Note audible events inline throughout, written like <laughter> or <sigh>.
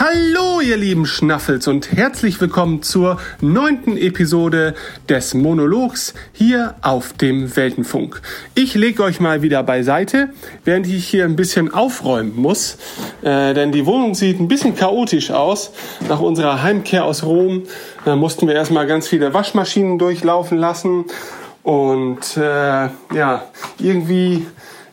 Hallo, ihr lieben Schnaffels und herzlich willkommen zur neunten Episode des Monologs hier auf dem Weltenfunk. Ich lege euch mal wieder beiseite, während ich hier ein bisschen aufräumen muss, äh, denn die Wohnung sieht ein bisschen chaotisch aus. Nach unserer Heimkehr aus Rom äh, mussten wir erstmal ganz viele Waschmaschinen durchlaufen lassen und äh, ja, irgendwie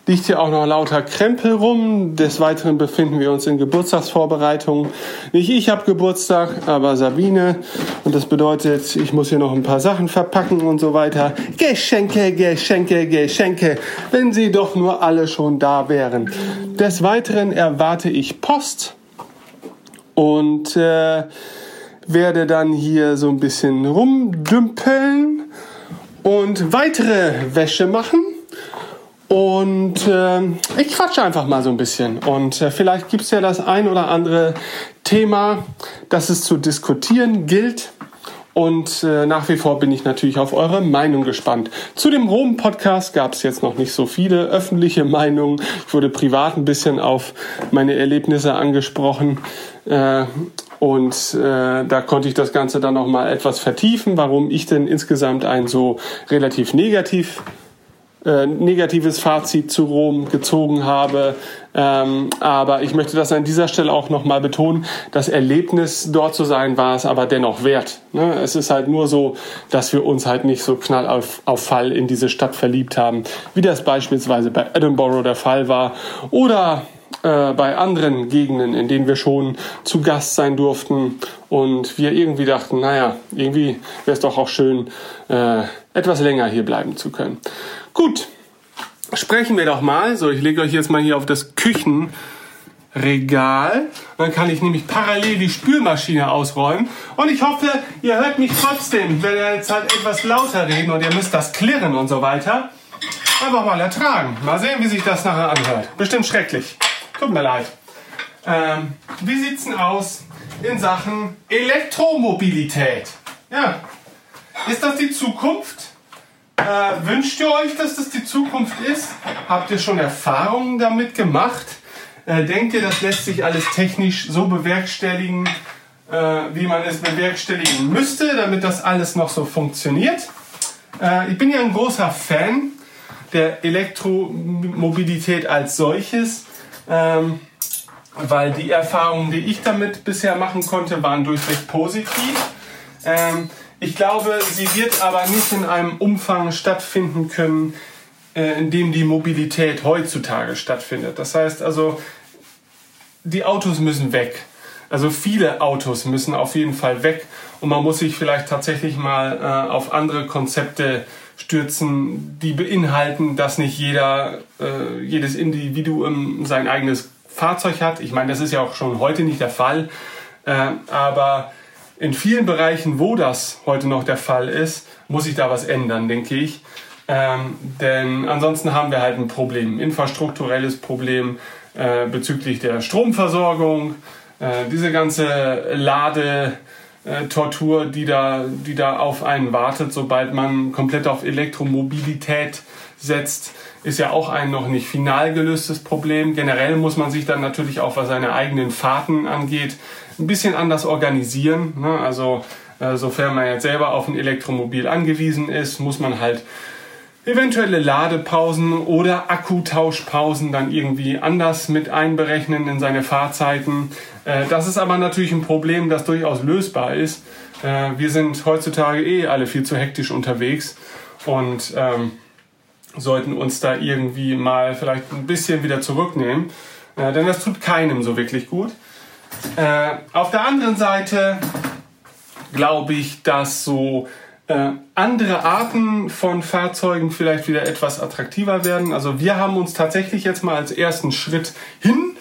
liegt hier auch noch lauter Krempel rum. Des Weiteren befinden wir uns in Geburtstagsvorbereitungen. Nicht ich habe Geburtstag, aber Sabine. Und das bedeutet, ich muss hier noch ein paar Sachen verpacken und so weiter. Geschenke, Geschenke, Geschenke. Wenn sie doch nur alle schon da wären. Des Weiteren erwarte ich Post und äh, werde dann hier so ein bisschen rumdümpeln und weitere Wäsche machen und äh, ich quatsche einfach mal so ein bisschen. Und äh, vielleicht gibt es ja das ein oder andere Thema, das es zu diskutieren gilt. Und äh, nach wie vor bin ich natürlich auf eure Meinung gespannt. Zu dem Rom-Podcast gab es jetzt noch nicht so viele öffentliche Meinungen. Ich wurde privat ein bisschen auf meine Erlebnisse angesprochen. Äh, und äh, da konnte ich das Ganze dann noch mal etwas vertiefen, warum ich denn insgesamt ein so relativ negativ äh, negatives Fazit zu Rom gezogen habe. Ähm, aber ich möchte das an dieser Stelle auch nochmal betonen. Das Erlebnis dort zu sein war es aber dennoch wert. Ne? Es ist halt nur so, dass wir uns halt nicht so knall auf, auf Fall in diese Stadt verliebt haben, wie das beispielsweise bei Edinburgh der Fall war oder äh, bei anderen Gegenden, in denen wir schon zu Gast sein durften und wir irgendwie dachten, naja, irgendwie wäre es doch auch schön, äh, etwas länger hier bleiben zu können. Gut, sprechen wir doch mal. So, ich lege euch jetzt mal hier auf das Küchenregal. Dann kann ich nämlich parallel die Spülmaschine ausräumen. Und ich hoffe, ihr hört mich trotzdem. Ich werde jetzt halt etwas lauter reden und ihr müsst das klirren und so weiter. Einfach mal ertragen. Mal sehen, wie sich das nachher anhört. Bestimmt schrecklich. Tut mir leid. Ähm, wie sieht's denn aus in Sachen Elektromobilität? Ja. Ist das die Zukunft? Äh, wünscht ihr euch, dass das die Zukunft ist? Habt ihr schon Erfahrungen damit gemacht? Äh, denkt ihr, das lässt sich alles technisch so bewerkstelligen, äh, wie man es bewerkstelligen müsste, damit das alles noch so funktioniert? Äh, ich bin ja ein großer Fan der Elektromobilität als solches, ähm, weil die Erfahrungen, die ich damit bisher machen konnte, waren durchweg positiv. Ähm, ich glaube, sie wird aber nicht in einem Umfang stattfinden können, äh, in dem die Mobilität heutzutage stattfindet. Das heißt also, die Autos müssen weg. Also viele Autos müssen auf jeden Fall weg und man muss sich vielleicht tatsächlich mal äh, auf andere Konzepte stürzen, die beinhalten, dass nicht jeder, äh, jedes Individuum sein eigenes Fahrzeug hat. Ich meine, das ist ja auch schon heute nicht der Fall, äh, aber in vielen Bereichen, wo das heute noch der Fall ist, muss sich da was ändern, denke ich. Ähm, denn ansonsten haben wir halt ein Problem, infrastrukturelles Problem äh, bezüglich der Stromversorgung, äh, diese ganze Ladetortur, die da, die da auf einen wartet, sobald man komplett auf Elektromobilität setzt, ist ja auch ein noch nicht final gelöstes Problem. Generell muss man sich dann natürlich auch, was seine eigenen Fahrten angeht, ein bisschen anders organisieren. Ne? Also äh, sofern man jetzt selber auf ein Elektromobil angewiesen ist, muss man halt eventuelle Ladepausen oder Akkutauschpausen dann irgendwie anders mit einberechnen in seine Fahrzeiten. Äh, das ist aber natürlich ein Problem, das durchaus lösbar ist. Äh, wir sind heutzutage eh alle viel zu hektisch unterwegs und ähm, sollten uns da irgendwie mal vielleicht ein bisschen wieder zurücknehmen, äh, denn das tut keinem so wirklich gut. Äh, auf der anderen Seite glaube ich, dass so äh, andere Arten von Fahrzeugen vielleicht wieder etwas attraktiver werden. Also wir haben uns tatsächlich jetzt mal als ersten Schritt hin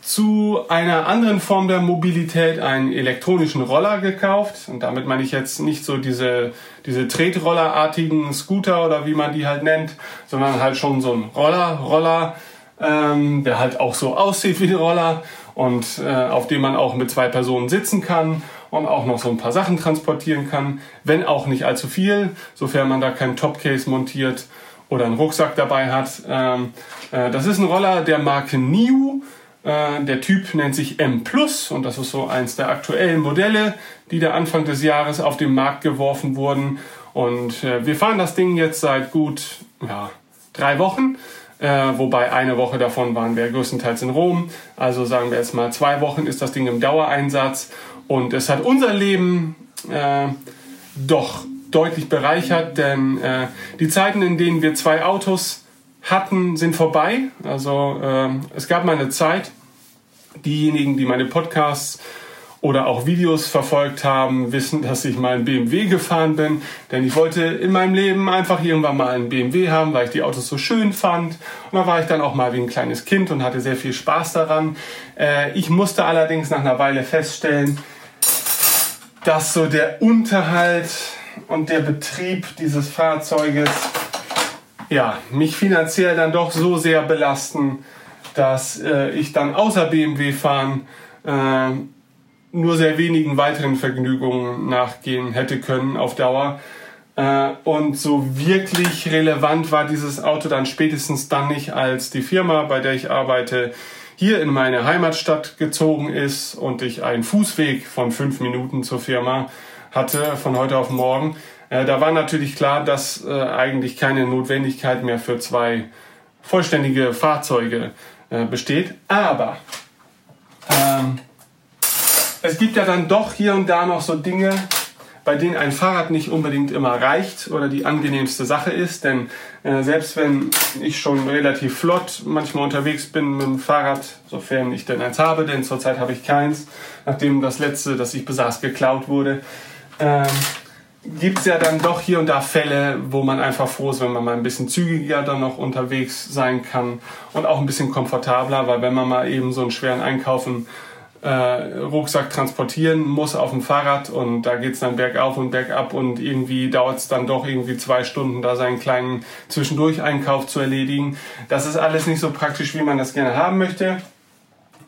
zu einer anderen Form der Mobilität einen elektronischen Roller gekauft. Und damit meine ich jetzt nicht so diese, diese Tretrollerartigen Scooter oder wie man die halt nennt, sondern halt schon so ein Roller, Roller, ähm, der halt auch so <laughs> aussieht wie ein Roller und äh, auf dem man auch mit zwei Personen sitzen kann und auch noch so ein paar Sachen transportieren kann, wenn auch nicht allzu viel, sofern man da keinen Topcase montiert oder einen Rucksack dabei hat. Ähm, äh, das ist ein Roller der Marke NIU. Äh, der Typ nennt sich M Plus und das ist so eins der aktuellen Modelle, die da Anfang des Jahres auf den Markt geworfen wurden. Und äh, wir fahren das Ding jetzt seit gut ja, drei Wochen. Äh, wobei eine Woche davon waren wir größtenteils in Rom. Also sagen wir jetzt mal zwei Wochen ist das Ding im Dauereinsatz und es hat unser Leben äh, doch deutlich bereichert, denn äh, die Zeiten, in denen wir zwei Autos hatten, sind vorbei. Also äh, es gab mal eine Zeit, diejenigen, die meine Podcasts oder auch Videos verfolgt haben, wissen, dass ich mal einen BMW gefahren bin. Denn ich wollte in meinem Leben einfach irgendwann mal einen BMW haben, weil ich die Autos so schön fand. Und da war ich dann auch mal wie ein kleines Kind und hatte sehr viel Spaß daran. Äh, ich musste allerdings nach einer Weile feststellen, dass so der Unterhalt und der Betrieb dieses Fahrzeuges ja, mich finanziell dann doch so sehr belasten, dass äh, ich dann außer BMW fahren äh, nur sehr wenigen weiteren Vergnügungen nachgehen hätte können auf Dauer. Äh, und so wirklich relevant war dieses Auto dann spätestens dann nicht, als die Firma, bei der ich arbeite, hier in meine Heimatstadt gezogen ist und ich einen Fußweg von fünf Minuten zur Firma hatte von heute auf morgen. Äh, da war natürlich klar, dass äh, eigentlich keine Notwendigkeit mehr für zwei vollständige Fahrzeuge äh, besteht. Aber ähm, es gibt ja dann doch hier und da noch so Dinge, bei denen ein Fahrrad nicht unbedingt immer reicht oder die angenehmste Sache ist. Denn äh, selbst wenn ich schon relativ flott manchmal unterwegs bin mit dem Fahrrad, sofern ich denn eins habe, denn zurzeit habe ich keins, nachdem das letzte, das ich besaß, geklaut wurde, ähm, gibt es ja dann doch hier und da Fälle, wo man einfach froh ist, wenn man mal ein bisschen zügiger dann noch unterwegs sein kann und auch ein bisschen komfortabler, weil wenn man mal eben so einen schweren Einkaufen Rucksack transportieren muss auf dem Fahrrad und da geht es dann bergauf und bergab und irgendwie dauert es dann doch irgendwie zwei Stunden, da seinen kleinen Zwischendurch-Einkauf zu erledigen. Das ist alles nicht so praktisch, wie man das gerne haben möchte.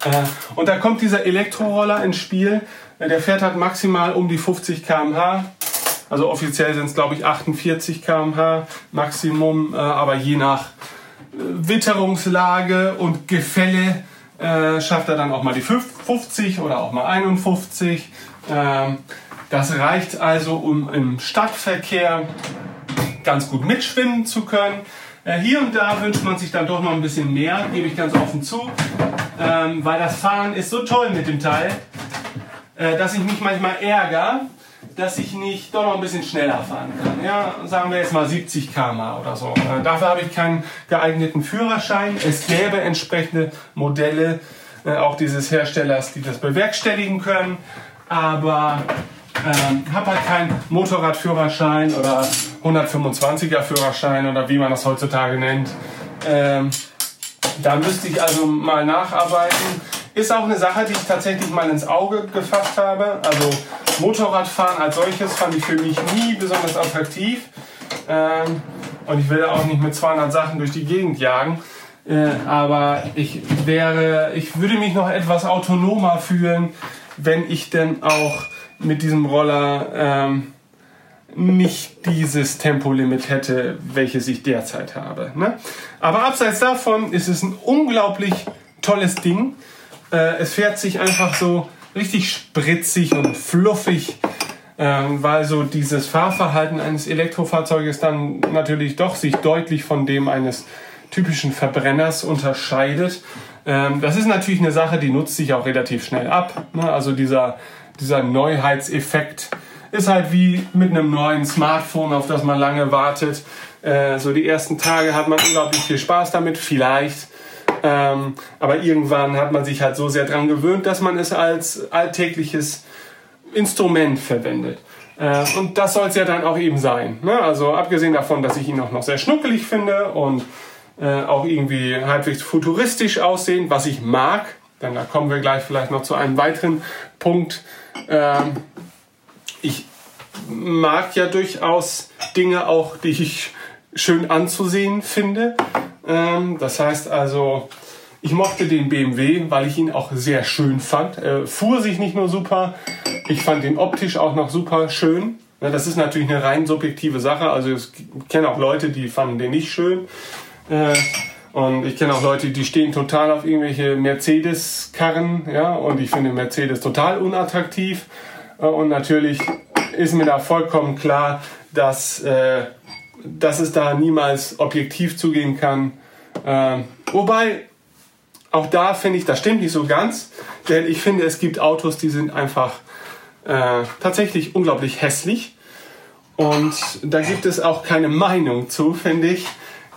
Äh, und da kommt dieser Elektroroller ins Spiel. Der fährt halt maximal um die 50 km/h also offiziell sind es, glaube ich, 48 km/h Maximum, äh, aber je nach äh, Witterungslage und Gefälle äh, schafft er dann auch mal die 50 oder auch mal 51. Ähm, das reicht also, um im Stadtverkehr ganz gut mitschwimmen zu können. Äh, hier und da wünscht man sich dann doch noch ein bisschen mehr, gebe ich ganz offen zu, ähm, weil das Fahren ist so toll mit dem Teil, äh, dass ich mich manchmal ärgere, dass ich nicht doch noch ein bisschen schneller fahren kann. Ja, sagen wir jetzt mal 70 km oder so. Äh, dafür habe ich keinen geeigneten Führerschein. Es gäbe entsprechende Modelle, äh, auch dieses Herstellers, die das bewerkstelligen können. Aber ähm, habe halt keinen Motorradführerschein oder 125er Führerschein oder wie man das heutzutage nennt. Ähm, da müsste ich also mal nacharbeiten. Ist auch eine Sache, die ich tatsächlich mal ins Auge gefasst habe. Also Motorradfahren als solches fand ich für mich nie besonders attraktiv. Ähm, und ich will auch nicht mit 200 Sachen durch die Gegend jagen. Äh, aber ich wäre, ich würde mich noch etwas autonomer fühlen, wenn ich denn auch mit diesem Roller ähm, nicht dieses Tempolimit hätte, welches ich derzeit habe. Ne? Aber abseits davon ist es ein unglaublich tolles Ding. Äh, es fährt sich einfach so richtig spritzig und fluffig, ähm, weil so dieses Fahrverhalten eines Elektrofahrzeuges dann natürlich doch sich deutlich von dem eines typischen Verbrenners unterscheidet. Ähm, das ist natürlich eine Sache, die nutzt sich auch relativ schnell ab. Ne? Also dieser, dieser Neuheitseffekt ist halt wie mit einem neuen Smartphone, auf das man lange wartet. Äh, so die ersten Tage hat man unglaublich viel Spaß damit, vielleicht. Ähm, aber irgendwann hat man sich halt so sehr dran gewöhnt, dass man es als alltägliches Instrument verwendet. Äh, und das soll es ja dann auch eben sein. Ne? Also abgesehen davon, dass ich ihn auch noch sehr schnuckelig finde und äh, auch irgendwie halbwegs futuristisch aussehen, was ich mag, denn da kommen wir gleich vielleicht noch zu einem weiteren Punkt. Ähm, ich mag ja durchaus Dinge auch, die ich schön anzusehen finde. Ähm, das heißt also, ich mochte den BMW, weil ich ihn auch sehr schön fand. Er fuhr sich nicht nur super, ich fand ihn optisch auch noch super schön. das ist natürlich eine rein subjektive Sache. Also ich kenne auch Leute, die fanden den nicht schön. Äh, Und ich kenne auch Leute, die stehen total auf irgendwelche Mercedes-Karren, und ich finde Mercedes total unattraktiv. Äh, und natürlich ist mir da vollkommen klar, dass, äh, dass es da niemals objektiv zugehen kann. Äh, wobei, auch da finde ich, das stimmt nicht so ganz, denn ich finde, es gibt Autos, die sind einfach äh, tatsächlich unglaublich hässlich. Und da gibt es auch keine Meinung zu, finde ich.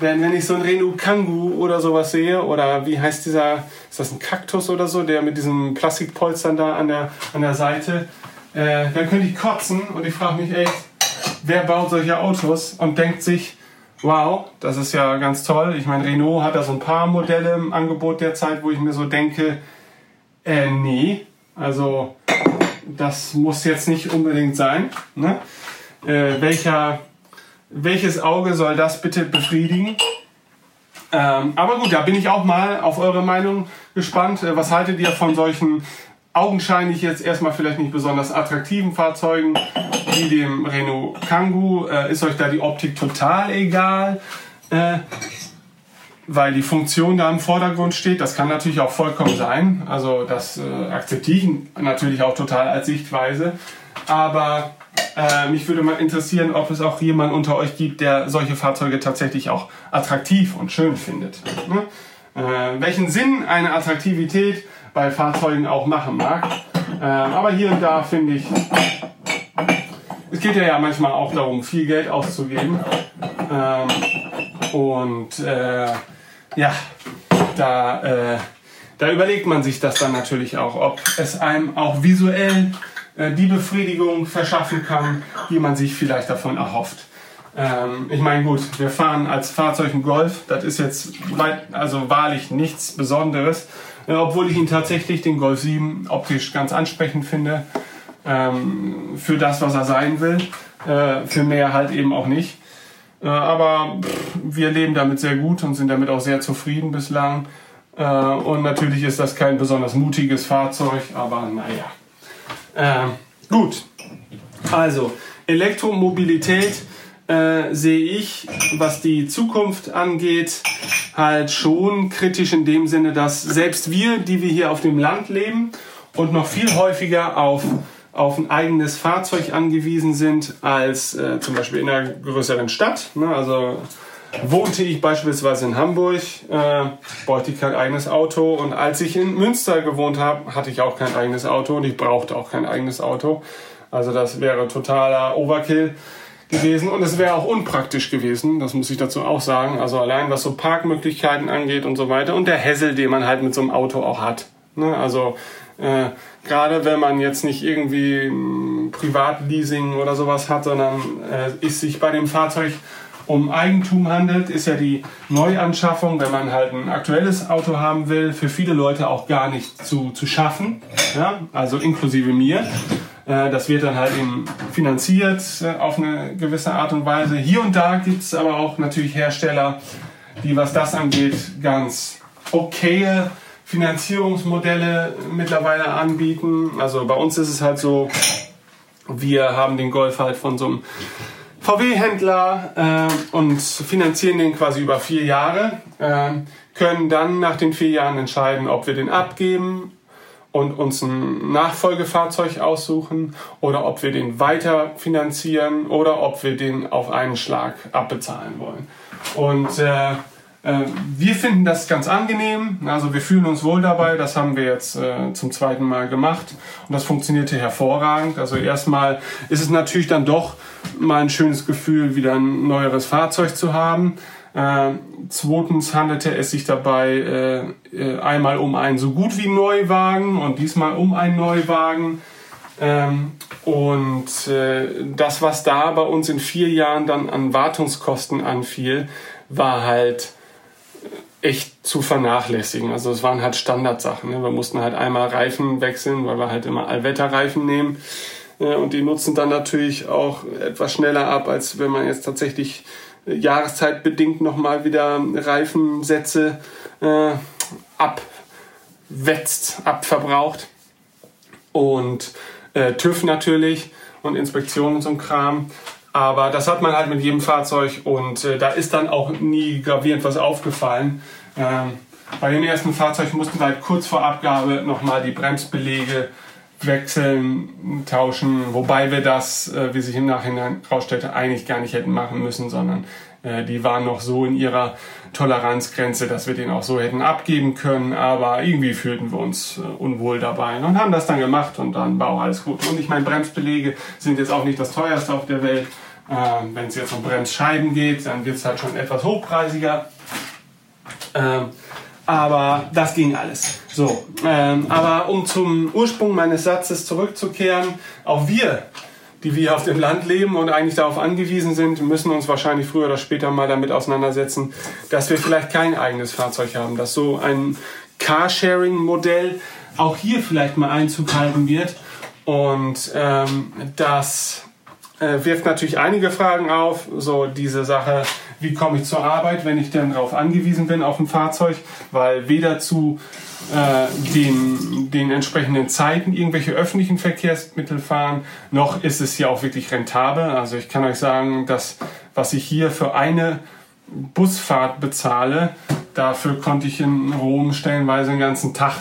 Denn wenn ich so einen Renault Kangoo oder sowas sehe, oder wie heißt dieser, ist das ein Kaktus oder so, der mit diesen Plastikpolstern da an der, an der Seite, äh, dann könnte ich kotzen und ich frage mich echt, wer baut solche Autos und denkt sich, wow, das ist ja ganz toll. Ich meine, Renault hat da so ein paar Modelle im Angebot derzeit, wo ich mir so denke, äh, nee, also das muss jetzt nicht unbedingt sein. Ne? Äh, welcher welches Auge soll das bitte befriedigen? Ähm, aber gut, da bin ich auch mal auf eure Meinung gespannt. Äh, was haltet ihr von solchen augenscheinlich jetzt erstmal vielleicht nicht besonders attraktiven Fahrzeugen wie dem Renault Kangoo? Äh, ist euch da die Optik total egal? Äh, weil die Funktion da im Vordergrund steht. Das kann natürlich auch vollkommen sein. Also das äh, akzeptiere ich natürlich auch total als Sichtweise. Aber äh, mich würde mal interessieren, ob es auch jemanden unter euch gibt, der solche Fahrzeuge tatsächlich auch attraktiv und schön findet. Ne? Äh, welchen Sinn eine Attraktivität bei Fahrzeugen auch machen mag. Äh, aber hier und da finde ich, es geht ja, ja manchmal auch darum, viel Geld auszugeben. Ähm, und äh, ja, da, äh, da überlegt man sich das dann natürlich auch, ob es einem auch visuell äh, die Befriedigung verschaffen kann, die man sich vielleicht davon erhofft. Ähm, ich meine, gut, wir fahren als Fahrzeug einen Golf, das ist jetzt also wahrlich nichts Besonderes, obwohl ich ihn tatsächlich, den Golf 7, optisch ganz ansprechend finde, ähm, für das, was er sein will, äh, für mehr halt eben auch nicht. Äh, aber pff, wir leben damit sehr gut und sind damit auch sehr zufrieden bislang. Äh, und natürlich ist das kein besonders mutiges Fahrzeug, aber naja. Ähm, gut, also Elektromobilität äh, sehe ich, was die Zukunft angeht, halt schon kritisch in dem Sinne, dass selbst wir, die wir hier auf dem Land leben und noch viel häufiger auf, auf ein eigenes Fahrzeug angewiesen sind als äh, zum Beispiel in einer größeren Stadt. Ne? Also wohnte ich beispielsweise in Hamburg, äh, bräuchte ich kein eigenes Auto. Und als ich in Münster gewohnt habe, hatte ich auch kein eigenes Auto und ich brauchte auch kein eigenes Auto. Also das wäre totaler Overkill gewesen und es wäre auch unpraktisch gewesen, das muss ich dazu auch sagen. Also allein was so Parkmöglichkeiten angeht und so weiter und der Hessel, den man halt mit so einem Auto auch hat. Ne? Also äh, gerade wenn man jetzt nicht irgendwie Privatleasing oder sowas hat, sondern äh, ist sich bei dem Fahrzeug um Eigentum handelt, ist ja die Neuanschaffung, wenn man halt ein aktuelles Auto haben will, für viele Leute auch gar nicht zu, zu schaffen. Ja? Also inklusive mir. Äh, das wird dann halt eben finanziert äh, auf eine gewisse Art und Weise. Hier und da gibt es aber auch natürlich Hersteller, die, was das angeht, ganz okaye Finanzierungsmodelle mittlerweile anbieten. Also bei uns ist es halt so, wir haben den Golf halt von so einem VW-Händler äh, und finanzieren den quasi über vier Jahre, können dann nach den vier Jahren entscheiden, ob wir den abgeben und uns ein Nachfolgefahrzeug aussuchen oder ob wir den weiter finanzieren oder ob wir den auf einen Schlag abbezahlen wollen. Und äh, äh, wir finden das ganz angenehm, also wir fühlen uns wohl dabei, das haben wir jetzt äh, zum zweiten Mal gemacht und das funktionierte hervorragend. Also erstmal ist es natürlich dann doch mal ein schönes Gefühl, wieder ein neueres Fahrzeug zu haben. Äh, zweitens handelte es sich dabei äh, äh, einmal um einen so gut wie Neuwagen und diesmal um einen Neuwagen. Ähm, und äh, das, was da bei uns in vier Jahren dann an Wartungskosten anfiel, war halt echt zu vernachlässigen. Also es waren halt Standardsachen. Ne? Wir mussten halt einmal Reifen wechseln, weil wir halt immer Allwetterreifen nehmen. Äh, und die nutzen dann natürlich auch etwas schneller ab, als wenn man jetzt tatsächlich äh, jahreszeitbedingt nochmal wieder Reifensätze äh, abwetzt, abverbraucht. Und äh, TÜV natürlich und Inspektionen und so ein Kram. Aber das hat man halt mit jedem Fahrzeug und äh, da ist dann auch nie gravierend was aufgefallen. Ähm, bei dem ersten Fahrzeug mussten wir halt kurz vor Abgabe nochmal die Bremsbelege wechseln, tauschen, wobei wir das, äh, wie sich im Nachhinein herausstellte, eigentlich gar nicht hätten machen müssen, sondern äh, die waren noch so in ihrer Toleranzgrenze, dass wir den auch so hätten abgeben können, aber irgendwie fühlten wir uns äh, unwohl dabei und haben das dann gemacht und dann war auch alles gut. Und ich meine, Bremsbelege sind jetzt auch nicht das teuerste auf der Welt. Ähm, Wenn es jetzt um Bremsscheiben geht, dann wird es halt schon etwas hochpreisiger. Ähm, aber das ging alles. So, ähm, aber um zum Ursprung meines Satzes zurückzukehren, auch wir die wir auf dem Land leben und eigentlich darauf angewiesen sind, müssen uns wahrscheinlich früher oder später mal damit auseinandersetzen, dass wir vielleicht kein eigenes Fahrzeug haben, dass so ein Carsharing-Modell auch hier vielleicht mal Einzug halten wird. Und ähm, das äh, wirft natürlich einige Fragen auf, so diese Sache, wie komme ich zur Arbeit, wenn ich denn darauf angewiesen bin auf ein Fahrzeug, weil weder zu äh, den, den entsprechenden Zeiten irgendwelche öffentlichen Verkehrsmittel fahren, noch ist es hier auch wirklich rentabel. Also ich kann euch sagen, dass was ich hier für eine Busfahrt bezahle, dafür konnte ich in Rom stellenweise den ganzen Tag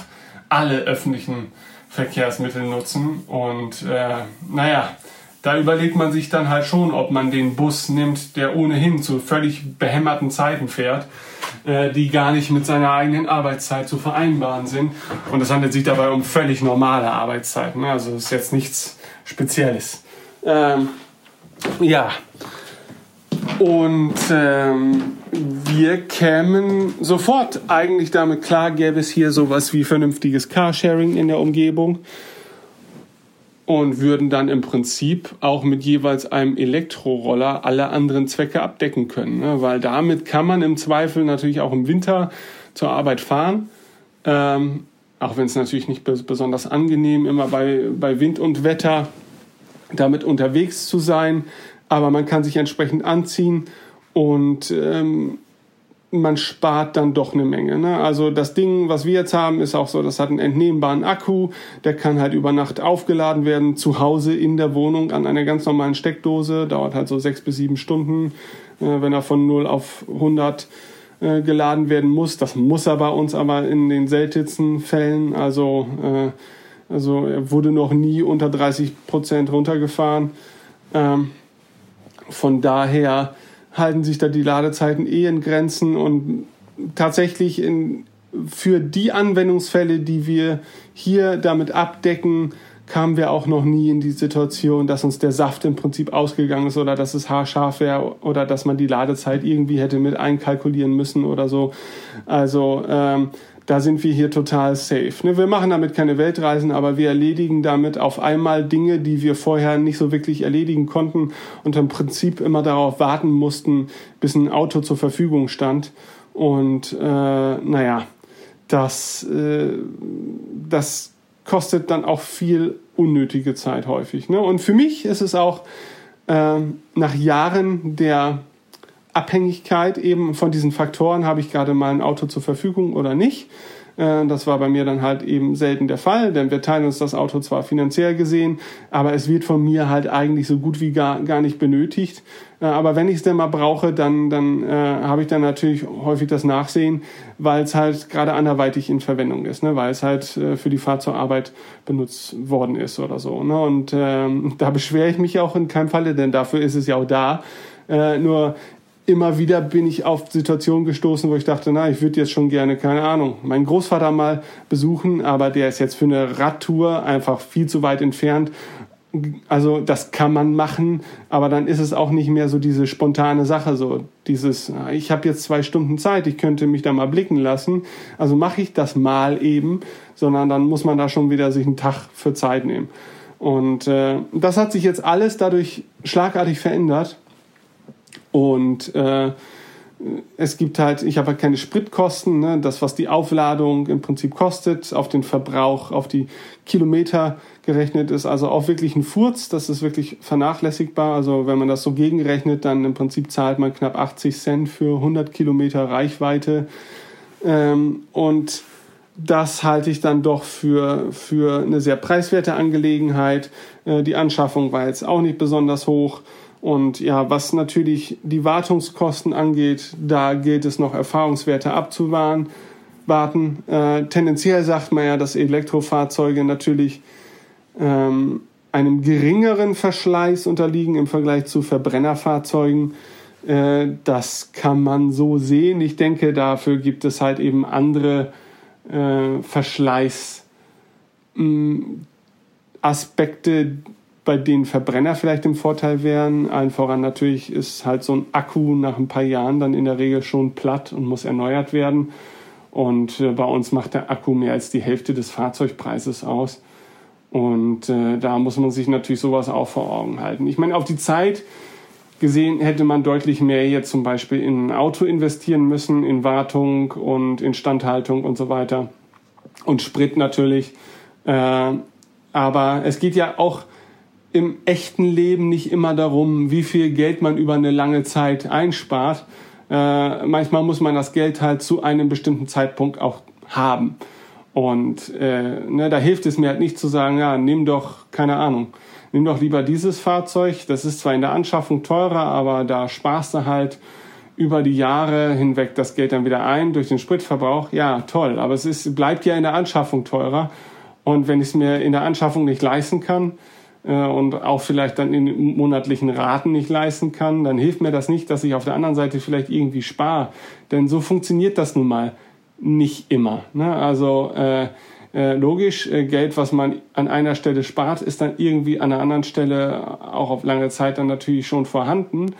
alle öffentlichen Verkehrsmittel nutzen. Und äh, naja, da überlegt man sich dann halt schon, ob man den Bus nimmt, der ohnehin zu völlig behämmerten Zeiten fährt äh, die gar nicht mit seiner eigenen Arbeitszeit zu vereinbaren sind. Und es handelt sich dabei um völlig normale Arbeitszeiten. Also ist jetzt nichts Spezielles. Ähm, ja. Und ähm, wir kämen sofort eigentlich damit klar, gäbe es hier sowas wie vernünftiges Carsharing in der Umgebung und würden dann im Prinzip auch mit jeweils einem Elektroroller alle anderen Zwecke abdecken können. Ne? Weil damit kann man im Zweifel natürlich auch im Winter zur Arbeit fahren. Ähm, auch wenn es natürlich nicht besonders angenehm immer bei, bei Wind und Wetter damit unterwegs zu sein. Aber man kann sich entsprechend anziehen und ähm, man spart dann doch eine Menge. Ne? Also das Ding, was wir jetzt haben, ist auch so, das hat einen entnehmbaren Akku, der kann halt über Nacht aufgeladen werden, zu Hause in der Wohnung an einer ganz normalen Steckdose, dauert halt so sechs bis sieben Stunden, äh, wenn er von 0 auf 100 äh, geladen werden muss. Das muss er bei uns aber in den seltensten Fällen, also, äh, also er wurde noch nie unter 30 Prozent runtergefahren. Ähm, von daher halten sich da die Ladezeiten eh in Grenzen und tatsächlich in, für die Anwendungsfälle, die wir hier damit abdecken, kamen wir auch noch nie in die Situation, dass uns der Saft im Prinzip ausgegangen ist oder dass es haarscharf wäre oder dass man die Ladezeit irgendwie hätte mit einkalkulieren müssen oder so. Also ähm, da sind wir hier total safe. Ne? Wir machen damit keine Weltreisen, aber wir erledigen damit auf einmal Dinge, die wir vorher nicht so wirklich erledigen konnten und im Prinzip immer darauf warten mussten, bis ein Auto zur Verfügung stand. Und äh, naja, das, äh, das kostet dann auch viel unnötige Zeit häufig. Ne? Und für mich ist es auch äh, nach Jahren der Abhängigkeit eben von diesen Faktoren, habe ich gerade mal ein Auto zur Verfügung oder nicht. Äh, das war bei mir dann halt eben selten der Fall, denn wir teilen uns das Auto zwar finanziell gesehen, aber es wird von mir halt eigentlich so gut wie gar, gar nicht benötigt. Äh, aber wenn ich es denn mal brauche, dann, dann äh, habe ich dann natürlich häufig das Nachsehen, weil es halt gerade anderweitig in Verwendung ist, ne? weil es halt äh, für die Fahrt zur Arbeit benutzt worden ist oder so. Ne? Und ähm, <laughs> da beschwere ich mich auch in keinem Falle, denn dafür ist es ja auch da. Äh, nur immer wieder bin ich auf Situationen gestoßen, wo ich dachte, na, ich würde jetzt schon gerne, keine Ahnung, meinen Großvater mal besuchen, aber der ist jetzt für eine Radtour einfach viel zu weit entfernt. Also das kann man machen, aber dann ist es auch nicht mehr so diese spontane Sache, so dieses, ich habe jetzt zwei Stunden Zeit, ich könnte mich da mal blicken lassen, also mache ich das mal eben, sondern dann muss man da schon wieder sich einen Tag für Zeit nehmen. Und äh, das hat sich jetzt alles dadurch schlagartig verändert und äh, es gibt halt, ich habe halt keine Spritkosten, ne? das, was die Aufladung im Prinzip kostet, auf den Verbrauch, auf die Kilometer gerechnet ist, also auch wirklich ein Furz, das ist wirklich vernachlässigbar. Also wenn man das so gegenrechnet, dann im Prinzip zahlt man knapp 80 Cent für 100 Kilometer Reichweite. Ähm, und das halte ich dann doch für, für eine sehr preiswerte Angelegenheit. Äh, die Anschaffung war jetzt auch nicht besonders hoch. Und ja, was natürlich die Wartungskosten angeht, da gilt es noch Erfahrungswerte abzuwarten. Warten. Äh, tendenziell sagt man ja, dass Elektrofahrzeuge natürlich ähm, einem geringeren Verschleiß unterliegen im Vergleich zu Verbrennerfahrzeugen. Äh, das kann man so sehen. Ich denke, dafür gibt es halt eben andere äh, Verschleißaspekte, bei denen Verbrenner vielleicht im Vorteil wären. Allen voran natürlich ist halt so ein Akku nach ein paar Jahren dann in der Regel schon platt und muss erneuert werden. Und äh, bei uns macht der Akku mehr als die Hälfte des Fahrzeugpreises aus. Und äh, da muss man sich natürlich sowas auch vor Augen halten. Ich meine, auf die Zeit gesehen hätte man deutlich mehr jetzt zum Beispiel in ein Auto investieren müssen, in Wartung und Instandhaltung und so weiter. Und Sprit natürlich. Äh, aber es geht ja auch im echten Leben nicht immer darum, wie viel Geld man über eine lange Zeit einspart. Äh, manchmal muss man das Geld halt zu einem bestimmten Zeitpunkt auch haben. Und äh, ne, da hilft es mir halt nicht zu sagen, ja, nimm doch, keine Ahnung, nimm doch lieber dieses Fahrzeug. Das ist zwar in der Anschaffung teurer, aber da sparst du halt über die Jahre hinweg das Geld dann wieder ein durch den Spritverbrauch. Ja, toll, aber es ist, bleibt ja in der Anschaffung teurer. Und wenn ich es mir in der Anschaffung nicht leisten kann, und auch vielleicht dann in monatlichen Raten nicht leisten kann, dann hilft mir das nicht, dass ich auf der anderen Seite vielleicht irgendwie spare. Denn so funktioniert das nun mal nicht immer. Ne? Also äh, äh, logisch, äh, Geld, was man an einer Stelle spart, ist dann irgendwie an einer anderen Stelle auch auf lange Zeit dann natürlich schon vorhanden.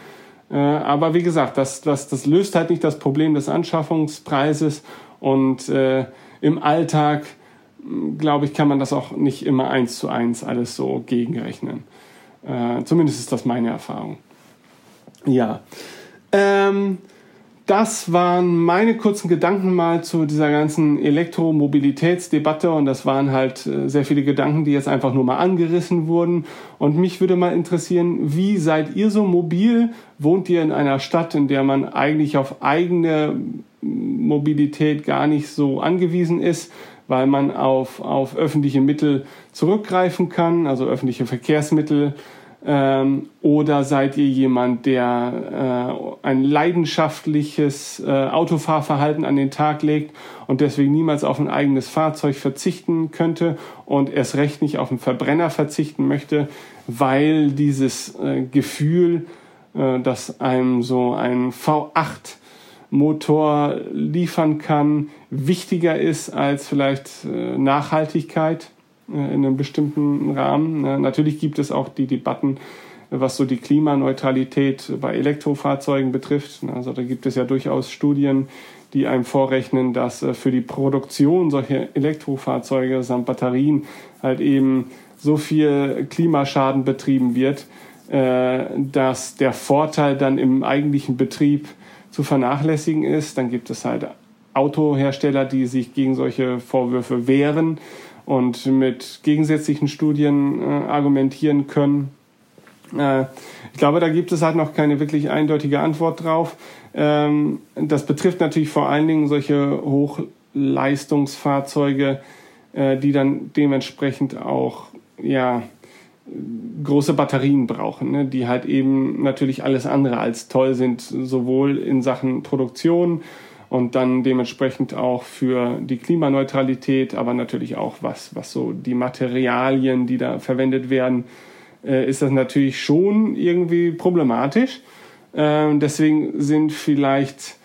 Äh, aber wie gesagt, das, das, das löst halt nicht das Problem des Anschaffungspreises und äh, im Alltag glaube ich, kann man das auch nicht immer eins zu eins alles so gegenrechnen. Äh, zumindest ist das meine Erfahrung. Ja. Ähm, das waren meine kurzen Gedanken mal zu dieser ganzen Elektromobilitätsdebatte und das waren halt äh, sehr viele Gedanken, die jetzt einfach nur mal angerissen wurden. Und mich würde mal interessieren, wie seid ihr so mobil? Wohnt ihr in einer Stadt, in der man eigentlich auf eigene Mobilität gar nicht so angewiesen ist? Weil man auf, auf öffentliche Mittel zurückgreifen kann, also öffentliche Verkehrsmittel. Ähm, oder seid ihr jemand, der äh, ein leidenschaftliches äh, Autofahrverhalten an den Tag legt und deswegen niemals auf ein eigenes Fahrzeug verzichten könnte und erst recht nicht auf einen Verbrenner verzichten möchte, weil dieses äh, Gefühl, äh, dass einem so ein V8 Motor liefern kann, wichtiger ist als vielleicht äh, Nachhaltigkeit äh, in einem bestimmten Rahmen. Natürlich gibt es auch die Debatten, was so die Klimaneutralität bei Elektrofahrzeugen betrifft. Also da gibt es ja durchaus Studien, die einem vorrechnen, dass äh, für die Produktion solcher Elektrofahrzeuge samt Batterien halt eben so viel Klimaschaden betrieben wird, dass der Vorteil dann im eigentlichen Betrieb zu vernachlässigen ist. Dann gibt es halt Autohersteller, die sich gegen solche Vorwürfe wehren und mit gegensätzlichen Studien äh, argumentieren können. Äh, ich glaube, da gibt es halt noch keine wirklich eindeutige Antwort drauf. Ähm, das betrifft natürlich vor allen Dingen solche Hochleistungsfahrzeuge, äh, die dann dementsprechend auch ja große Batterien brauchen, ne, die halt eben natürlich alles andere als toll sind, sowohl in Sachen Produktion und dann dementsprechend auch für die Klimaneutralität, aber natürlich auch was, was so die Materialien, die da verwendet werden, äh, ist das natürlich schon irgendwie problematisch. Äh, deswegen sind vielleicht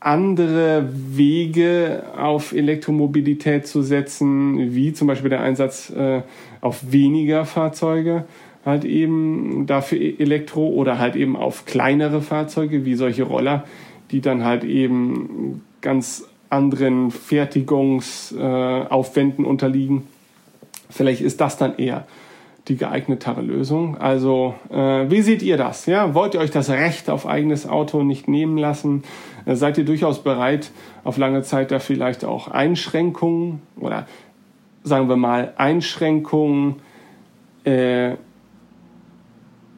andere Wege auf Elektromobilität zu setzen, wie zum Beispiel der Einsatz äh, auf weniger Fahrzeuge, halt eben dafür e-, Elektro oder halt eben auf kleinere Fahrzeuge wie solche Roller, die dann halt eben ganz anderen Fertigungsaufwänden äh, unterliegen. Vielleicht ist das dann eher die geeignetere Lösung. Also, äh, wie seht ihr das? Ja? Wollt ihr euch das Recht auf eigenes Auto nicht nehmen lassen? Äh, seid ihr durchaus bereit, auf lange Zeit da vielleicht auch Einschränkungen oder sagen wir mal Einschränkungen äh,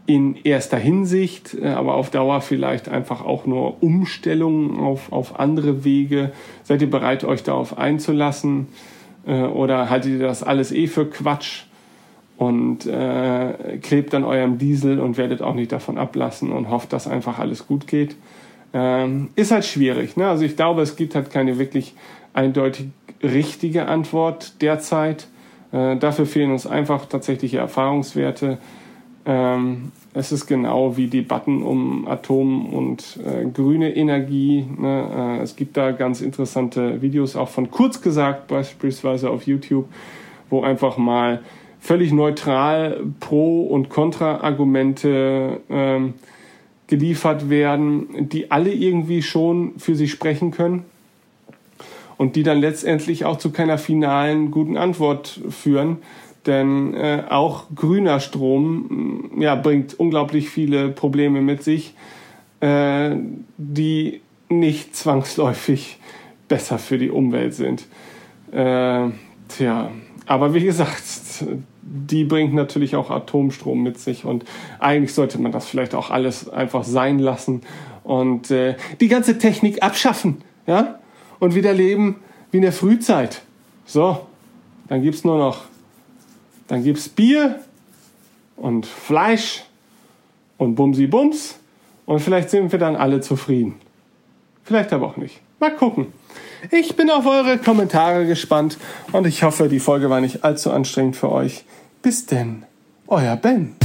in erster Hinsicht, äh, aber auf Dauer vielleicht einfach auch nur Umstellungen auf, auf andere Wege? Seid ihr bereit, euch darauf einzulassen? Äh, oder haltet ihr das alles eh für Quatsch? Und äh, klebt an eurem Diesel und werdet auch nicht davon ablassen und hofft, dass einfach alles gut geht. Ähm, ist halt schwierig. Ne? Also ich glaube, es gibt halt keine wirklich eindeutig richtige Antwort derzeit. Äh, dafür fehlen uns einfach tatsächliche Erfahrungswerte. Ähm, es ist genau wie Debatten um Atom- und äh, grüne Energie. Ne? Äh, es gibt da ganz interessante Videos, auch von kurz gesagt, beispielsweise auf YouTube, wo einfach mal völlig neutral Pro- und Kontra-Argumente ähm, geliefert werden, die alle irgendwie schon für sich sprechen können und die dann letztendlich auch zu keiner finalen guten Antwort führen. Denn äh, auch grüner Strom mm, ja, bringt unglaublich viele Probleme mit sich, äh, die nicht zwangsläufig besser für die Umwelt sind. Äh, tja, aber wie gesagt, die bringt natürlich auch Atomstrom mit sich und eigentlich sollte man das vielleicht auch alles einfach sein lassen und äh, die ganze Technik abschaffen, ja, und wieder leben wie in der Frühzeit. So, dann gibt's nur noch, dann gibt's Bier und Fleisch und Bumsi Bums und vielleicht sind wir dann alle zufrieden. Vielleicht aber auch nicht. Mal gucken. Ich bin auf eure Kommentare gespannt und ich hoffe, die Folge war nicht allzu anstrengend für euch. Bis denn, euer Ben.